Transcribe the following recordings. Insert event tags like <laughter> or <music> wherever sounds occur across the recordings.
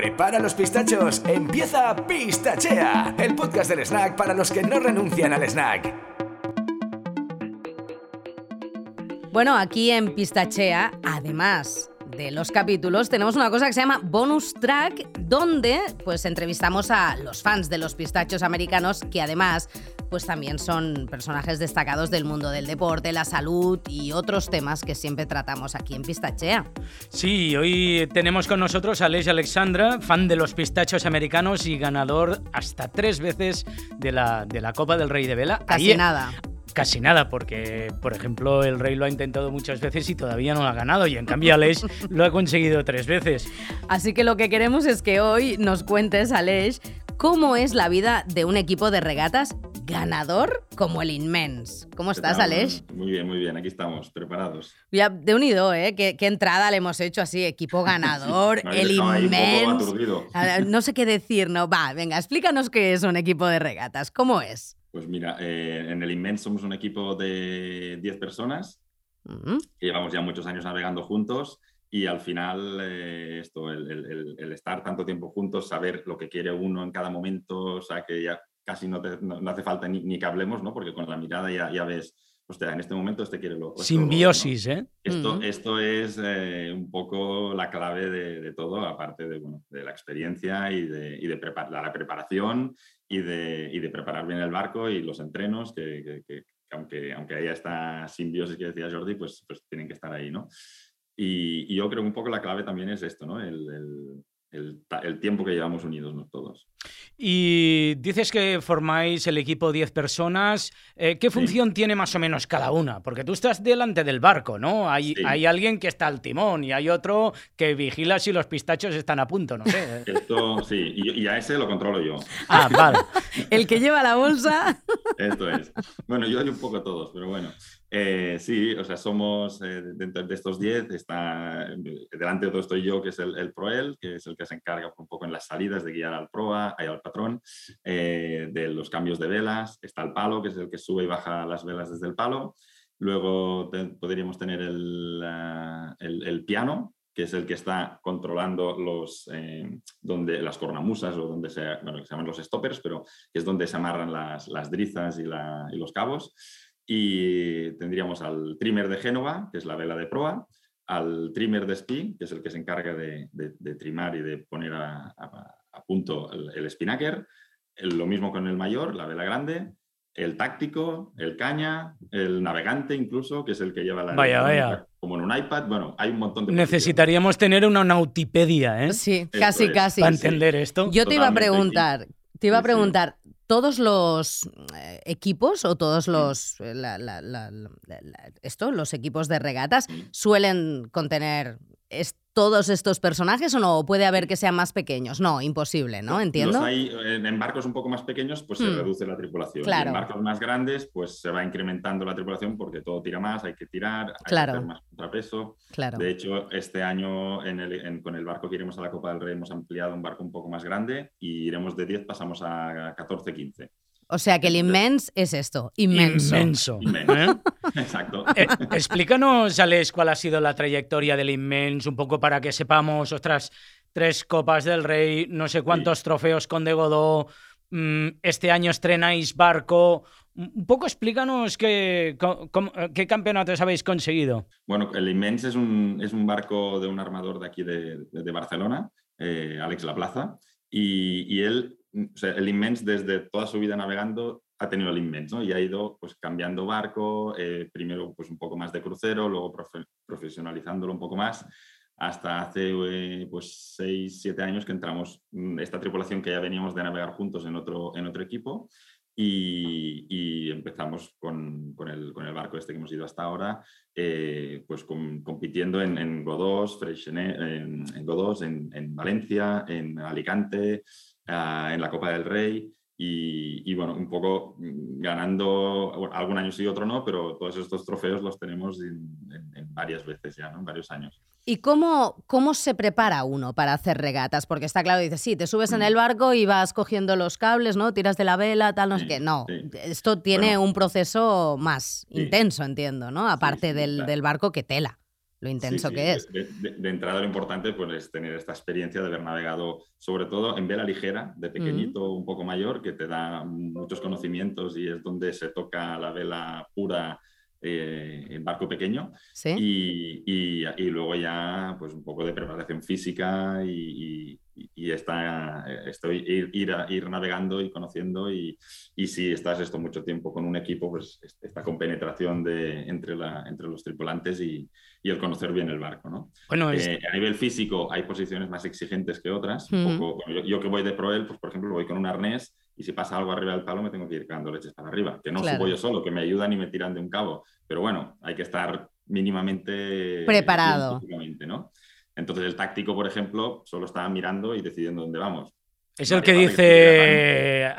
Prepara los pistachos, empieza Pistachea, el podcast del snack para los que no renuncian al snack. Bueno, aquí en Pistachea, además de los capítulos, tenemos una cosa que se llama bonus track, donde pues entrevistamos a los fans de los pistachos americanos, que además pues también son personajes destacados del mundo del deporte, la salud y otros temas que siempre tratamos aquí en Pistachea. Sí, hoy tenemos con nosotros a Aleix Alexandra, fan de los pistachos americanos y ganador hasta tres veces de la, de la Copa del Rey de Vela. Casi nada. Casi nada, porque, por ejemplo, el Rey lo ha intentado muchas veces y todavía no lo ha ganado, y en cambio Aleix <laughs> lo ha conseguido tres veces. Así que lo que queremos es que hoy nos cuentes, Aleix, cómo es la vida de un equipo de regatas ganador como el Inmense. ¿Cómo estás, Aleix? Muy bien, muy bien, aquí estamos, preparados. Ya, de unido, ¿eh? ¿Qué, entrada le hemos hecho así, equipo <laughs> ganador, el Inmense. No sé qué decir, ¿no? Va, venga, explícanos qué es un equipo de regatas, ¿cómo es? Pues mira, eh, en el Inmense somos un equipo de 10 personas que llevamos ya muchos años navegando juntos y al final eh, esto, el, estar tanto tiempo juntos, saber lo que quiere uno en cada momento, o sea que ya casi no, no, hace falta ni, que hablemos, ¿no? Porque con la mirada ya, ya ves, hostia, en este momento este quiere lo... Simbiosis, ¿eh? Esto, esto es eh, un poco la clave de, todo, aparte de, bueno, de la experiencia y de, y de la preparación y de, y de preparar bien el barco y los entrenos, que, que, aunque, aunque haya esta simbiosis que decía Jordi, pues, pues tienen que estar ahí, ¿no? Y, yo creo que un poco la clave también es esto, ¿no? el, el, tiempo que llevamos unidos todos. Y dices que formáis el equipo 10 personas. Eh, ¿Qué función tiene más o menos cada una? Porque tú estás delante del barco, ¿no? Hay, hay alguien que está al timón y hay otro que vigila si los pistachos están a punto, no sé. Esto sí, y, a ese lo controlo yo. Ah, vale. <laughs> el que lleva la bolsa. Esto es. Bueno, yo hay un poco todos, pero bueno. Eh, sí, o sea, somos eh, dentro de estos 10, está, delante de todo estoy yo, que es el, el, Proel, que es el que se encarga un poco en las salidas de guiar al proa, al patrón, eh, de los cambios de velas, está el palo, que es el que sube y baja las velas desde el palo, luego podríamos tener el, el, el, piano, que es el que está controlando los, donde, las cornamusas o donde se, bueno, se llaman los stoppers, pero es donde se amarran las, las drizas y, la, y los cabos. Y tendríamos al trimmer de Génova, que es la vela de proa, al trimmer de Spi, que es el que se encarga de, trimar y de poner a, punto el, el spinnaker. lo mismo con el mayor, la vela grande, el táctico, el caña, el navegante incluso, que es el que lleva la... Vaya, vaya. Como en un iPad, bueno, hay un montón de... Necesitaríamos tener una nautipedia, ¿eh? Sí, casi, casi. Para entender esto. Yo te iba a preguntar, te iba a preguntar, todos los eh, equipos o todos los eh, esto, los equipos de regatas suelen contener todos estos personajes o no? puede haber que sean más pequeños? No, imposible, ¿no? Entiendo. en barcos un poco más pequeños, pues se hmm. reduce la tripulación. en barcos más grandes, pues se va incrementando la tripulación porque todo tira más, hay que tirar, hay que hacer más contrapeso. Claro. De hecho, este año con el barco que iremos a la Copa del Rey hemos ampliado un barco un poco más grande y iremos de 10, pasamos a 14, 15. O sea que el inmenso es esto, inmenso. Inmenso. <laughs> ¿eh? <laughs> Exacto. Eh, explícanos, Alex, cuál ha sido la trayectoria del inmenso, un poco para que sepamos, ostras, tres Copas del Rey, no sé cuántos trofeos con De Godó, mm, este año estrenáis barco. Un poco explícanos qué, qué campeonatos habéis conseguido. Bueno, el Inmense es un, es un barco de un armador de aquí de, Barcelona, eh, Alex Laplaza, y, y él el Inmense desde toda su vida navegando ha tenido el Inmense, ¿no? Y ha ido pues cambiando barco, eh, primero pues un poco más de crucero, luego profesionalizándolo un poco más, hasta hace eh, pues 6, 7 años que entramos mm, esta tripulación que ya veníamos de navegar juntos en otro, en otro equipo y, empezamos con, con, el, con, el, barco este que hemos ido hasta ahora, eh, pues compitiendo en, en Godós, en, en, en, en Valencia, en Alicante, en la Copa del Rey y, bueno, un poco ganando, algún año sí, otro no, pero todos estos trofeos los tenemos en, varias veces ya, ¿no? En varios años. ¿Y cómo, cómo se prepara uno para hacer regatas? Porque está claro, dices, sí, te subes en el barco y vas cogiendo los cables, ¿no? Tiras de la vela, tal, no sé qué. No, esto tiene un proceso más intenso, entiendo, ¿no? Aparte del, del, barco que tela. Lo intenso que es. De, entrada lo importante pues, es tener esta experiencia de haber navegado, sobre todo en vela ligera, de pequeñito, un poco mayor, que te da muchos conocimientos y es donde se toca la vela pura eh, en barco pequeño. Y, y, luego ya pues un poco de preparación física y, y está, estoy ir, ir, ir, navegando y conociendo y, y, si estás esto mucho tiempo con un equipo, pues esta compenetración de, entre, la, entre los tripulantes y, y el conocer bien el barco. ¿no? Bueno, eh, a nivel físico hay posiciones más exigentes que otras. yo, yo, que voy de Proel, pues por ejemplo voy con un arnés y si pasa algo arriba del palo me tengo que ir cagando leches para arriba, que no subo yo solo, que me ayudan y me tiran de un cabo, pero bueno, hay que estar mínimamente preparado. ¿no? Entonces el táctico, por ejemplo, solo estaba mirando y decidiendo dónde vamos. ¿Es el que dice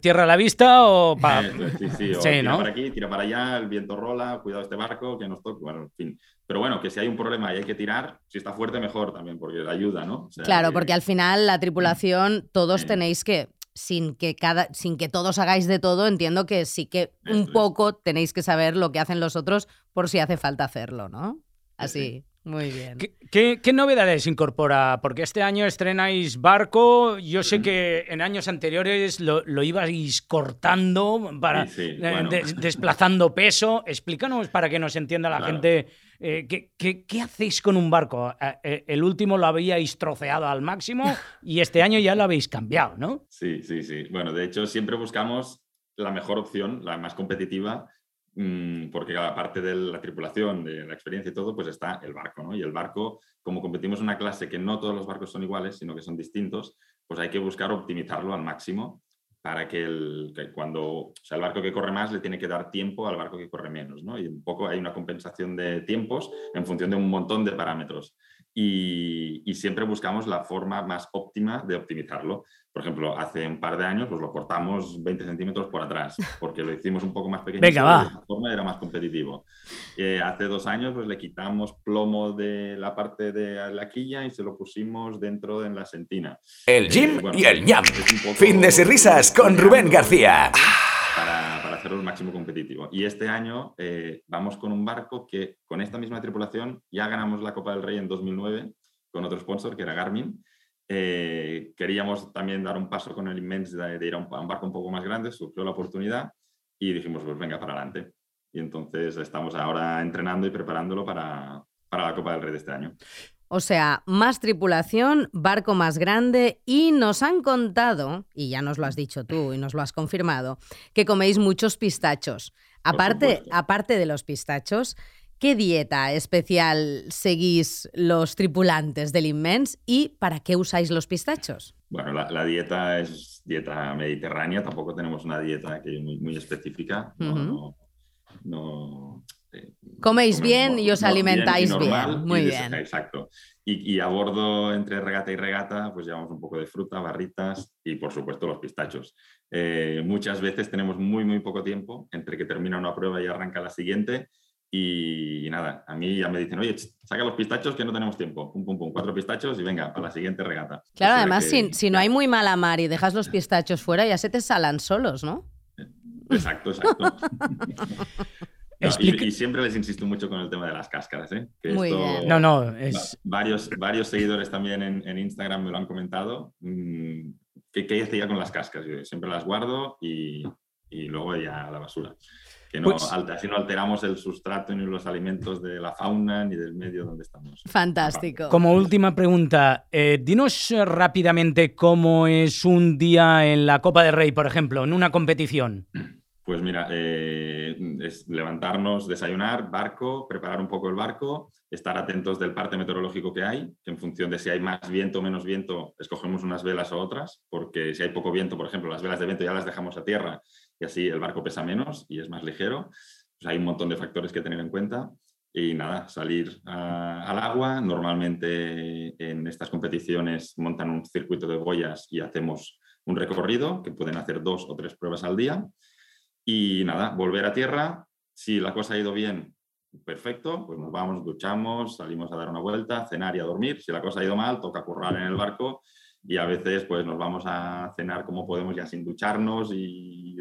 tierra a la vista o para.? <laughs> sí, sí, o tira para aquí, tira para allá, el viento rola, cuidado este barco, que nos toque. Bueno, en fin. Pero bueno, que si hay un problema y hay que tirar, si está fuerte, mejor también, porque ayuda, ¿no? claro, porque al final la tripulación, todos tenéis que. Sin que, cada, sin que todos hagáis de todo, entiendo que sí que un poco tenéis que saber lo que hacen los otros por si hace falta hacerlo, ¿no? Así. Muy bien. ¿Qué, novedades incorpora? Porque este año estrenáis barco. Yo sé que en años anteriores lo, ibais cortando, para, eh, desplazando peso. Explícanos para que nos entienda la gente. Eh, ¿qué, hacéis con un barco? Eh, el último lo habíais troceado al máximo y este año ya lo habéis cambiado, ¿no? Sí, sí, sí. Bueno, de hecho, siempre buscamos la mejor opción, la más competitiva, Mm, porque aparte de la tripulación, de la experiencia y todo, pues está el barco, ¿no? Y el barco, como competimos en una clase que no todos los barcos son iguales, sino que son distintos, pues hay que buscar optimizarlo al máximo para que, el, cuando, o sea, el barco que corre más le tiene que dar tiempo al barco que corre menos, ¿no? Y un poco hay una compensación de tiempos en función de un montón de parámetros. Y, y siempre buscamos la forma más óptima de optimizarlo. Por ejemplo, hace un par de años pues lo cortamos 20 centímetros por atrás, porque lo hicimos un poco más pequeño. Venga, va. De esa forma era más competitivo. Eh, hace dos años pues le quitamos plomo de la parte de la quilla y se lo pusimos dentro de la sentina. El Jim eh, y el ñam. Fitness y risas con Rubén García. Para, hacerlo el máximo competitivo. Y este año eh, vamos con un barco que con esta misma tripulación ya ganamos la Copa del Rey en 2009 con otro sponsor que era Garmin eh, queríamos también dar un paso con el Immens de, ir a un, barco un poco más grande, surgió la oportunidad y dijimos, pues venga, para adelante. Y entonces estamos ahora entrenando y preparándolo para, para la Copa del Rey de este año. O sea, más tripulación, barco más grande y nos han contado, y ya nos lo has dicho tú y nos lo has confirmado, que coméis muchos pistachos. Aparte, aparte de los pistachos, ¿Qué dieta especial seguís los tripulantes del Immens y para qué usáis los pistachos? Bueno, la, dieta es dieta mediterránea, tampoco tenemos una dieta que muy, muy específica. No, eh, Coméis bien y os alimentáis bien, Muy bien. Exacto. Y, a bordo, entre regata y regata, pues llevamos un poco de fruta, barritas y, por supuesto, los pistachos. Eh, muchas veces tenemos muy, muy poco tiempo entre que termina una prueba y arranca la siguiente y, nada, a mí ya me dicen, oye, saca los pistachos que no tenemos tiempo. Pum, pum, pum, cuatro pistachos y venga, para la siguiente regata. Claro, además, si, si, no hay muy mala mar y dejas los pistachos fuera, ya se te salan solos, ¿no? Exacto, exacto. <laughs> y, siempre les insisto mucho con el tema de las cáscaras, ¿eh? Muy bien. No, no, es... Varios, varios seguidores también en, Instagram me lo han comentado. Mm, ¿Qué, qué hacía con las cáscaras? Yo siempre las guardo y, y luego ya a la basura que no, pues así no alteramos el sustrato ni los alimentos de la fauna ni del medio donde estamos. Fantástico. Como última pregunta, eh, dinos rápidamente cómo es un día en la Copa de Rey, por ejemplo, en una competición. Pues mira, eh, es levantarnos, desayunar, barco, preparar un poco el barco, estar atentos del parte meteorológico que hay, que en función de si hay más viento o menos viento, escogemos unas velas o otras, porque si hay poco viento, por ejemplo, las velas de viento ya las dejamos a tierra y así el barco pesa menos y es más ligero. Pues hay un montón de factores que tener en cuenta. Y nada, salir al agua. Normalmente en estas competiciones montan un circuito de boyas y hacemos un recorrido que pueden hacer dos o tres pruebas al día. Y nada, volver a tierra. Si la cosa ha ido bien, perfecto, pues nos vamos, duchamos, salimos a dar una vuelta, cenar y a dormir. Si la cosa ha ido mal, toca currar en el barco y a veces pues nos vamos a cenar como podemos ya sin ducharnos y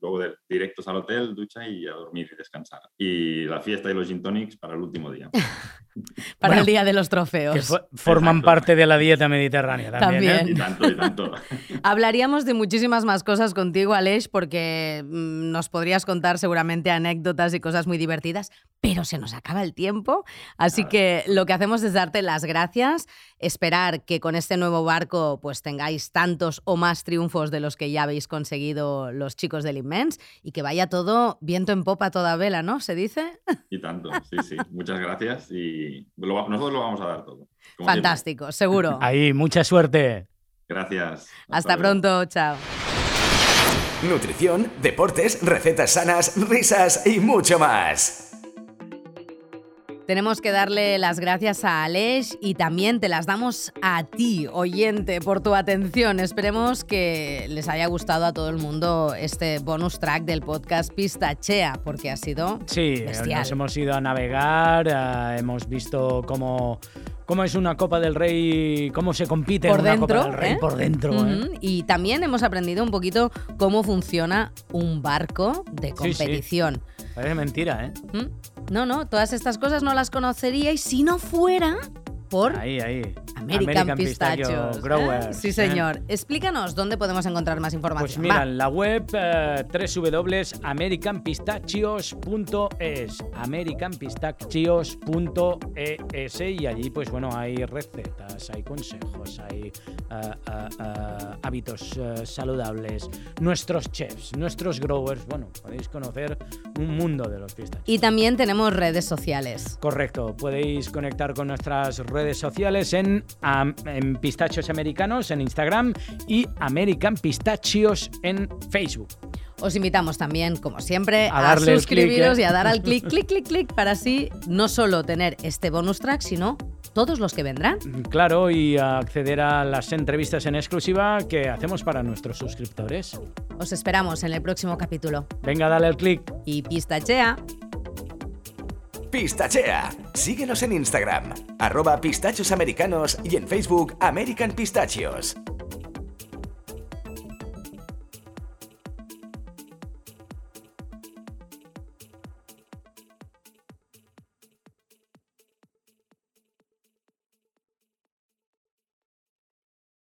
luego de, directos al hotel, ducha y a dormir y descansar. Y la fiesta y los gin tonics para el último día. <laughs> para el Día de los Trofeos. Que forman parte de la dieta mediterránea también. ¿eh? Y tanto, y tanto. <laughs> Hablaríamos de muchísimas más cosas contigo, Aleix, porque mm, nos podrías contar seguramente anécdotas y cosas muy divertidas, pero se nos acaba el tiempo. Así que lo que hacemos es darte las gracias, esperar que con este nuevo barco pues tengáis tantos o más triunfos de los que ya habéis conseguido los chicos del Immens y que vaya todo viento en popa toda vela, ¿no? ¿Se dice? <laughs> Y tanto, sí, sí. Muchas gracias y nosotros lo vamos a dar todo. Fantástico, seguro. <laughs> Ahí, mucha suerte. Gracias. Hasta, pronto, chao. Nutrición, deportes, recetas sanas, risas y mucho más. Tenemos que darle las gracias a Aleix y también te las damos a ti, oyente, por tu atención. Esperemos que les haya gustado a todo el mundo este bonus track del podcast Pistachea, porque ha sido. Sí, nos hemos ido a navegar, eh, hemos visto cómo cómo es una Copa del Rey, cómo se compite por en una dentro, Copa del Rey ¿eh? por dentro. ¿eh? Y también hemos aprendido un poquito cómo funciona un barco de competición. Parece mentira, ¿eh? No, no, todas estas cosas no las conoceríais si no fuera por ahí, ahí. American, Pistachio Grower. Sí, señor. Explícanos dónde podemos encontrar más información. Pues mira, en la web eh, www.americanpistachios.es americanpistachios.es y allí pues bueno, hay recetas, hay consejos, hay eh, eh, hábitos saludables, nuestros chefs, nuestros growers, bueno, podéis conocer un mundo de los pistachos. Y también tenemos redes sociales. Correcto, podéis conectar con nuestras redes sociales en en Pistachos Americanos en Instagram y American Pistachios en Facebook. Os invitamos también, como siempre, a, suscribiros ¿eh? y a dar al clic, clic, clic, clic, para así no solo tener este bonus track, sino todos los que vendrán. Claro, y acceder a las entrevistas en exclusiva que hacemos para nuestros suscriptores. Os esperamos en el próximo capítulo. Venga, dale al clic. Y pistachea. Pistachea. Síguenos en Instagram, arroba pistachos americanos y en Facebook American Pistachios.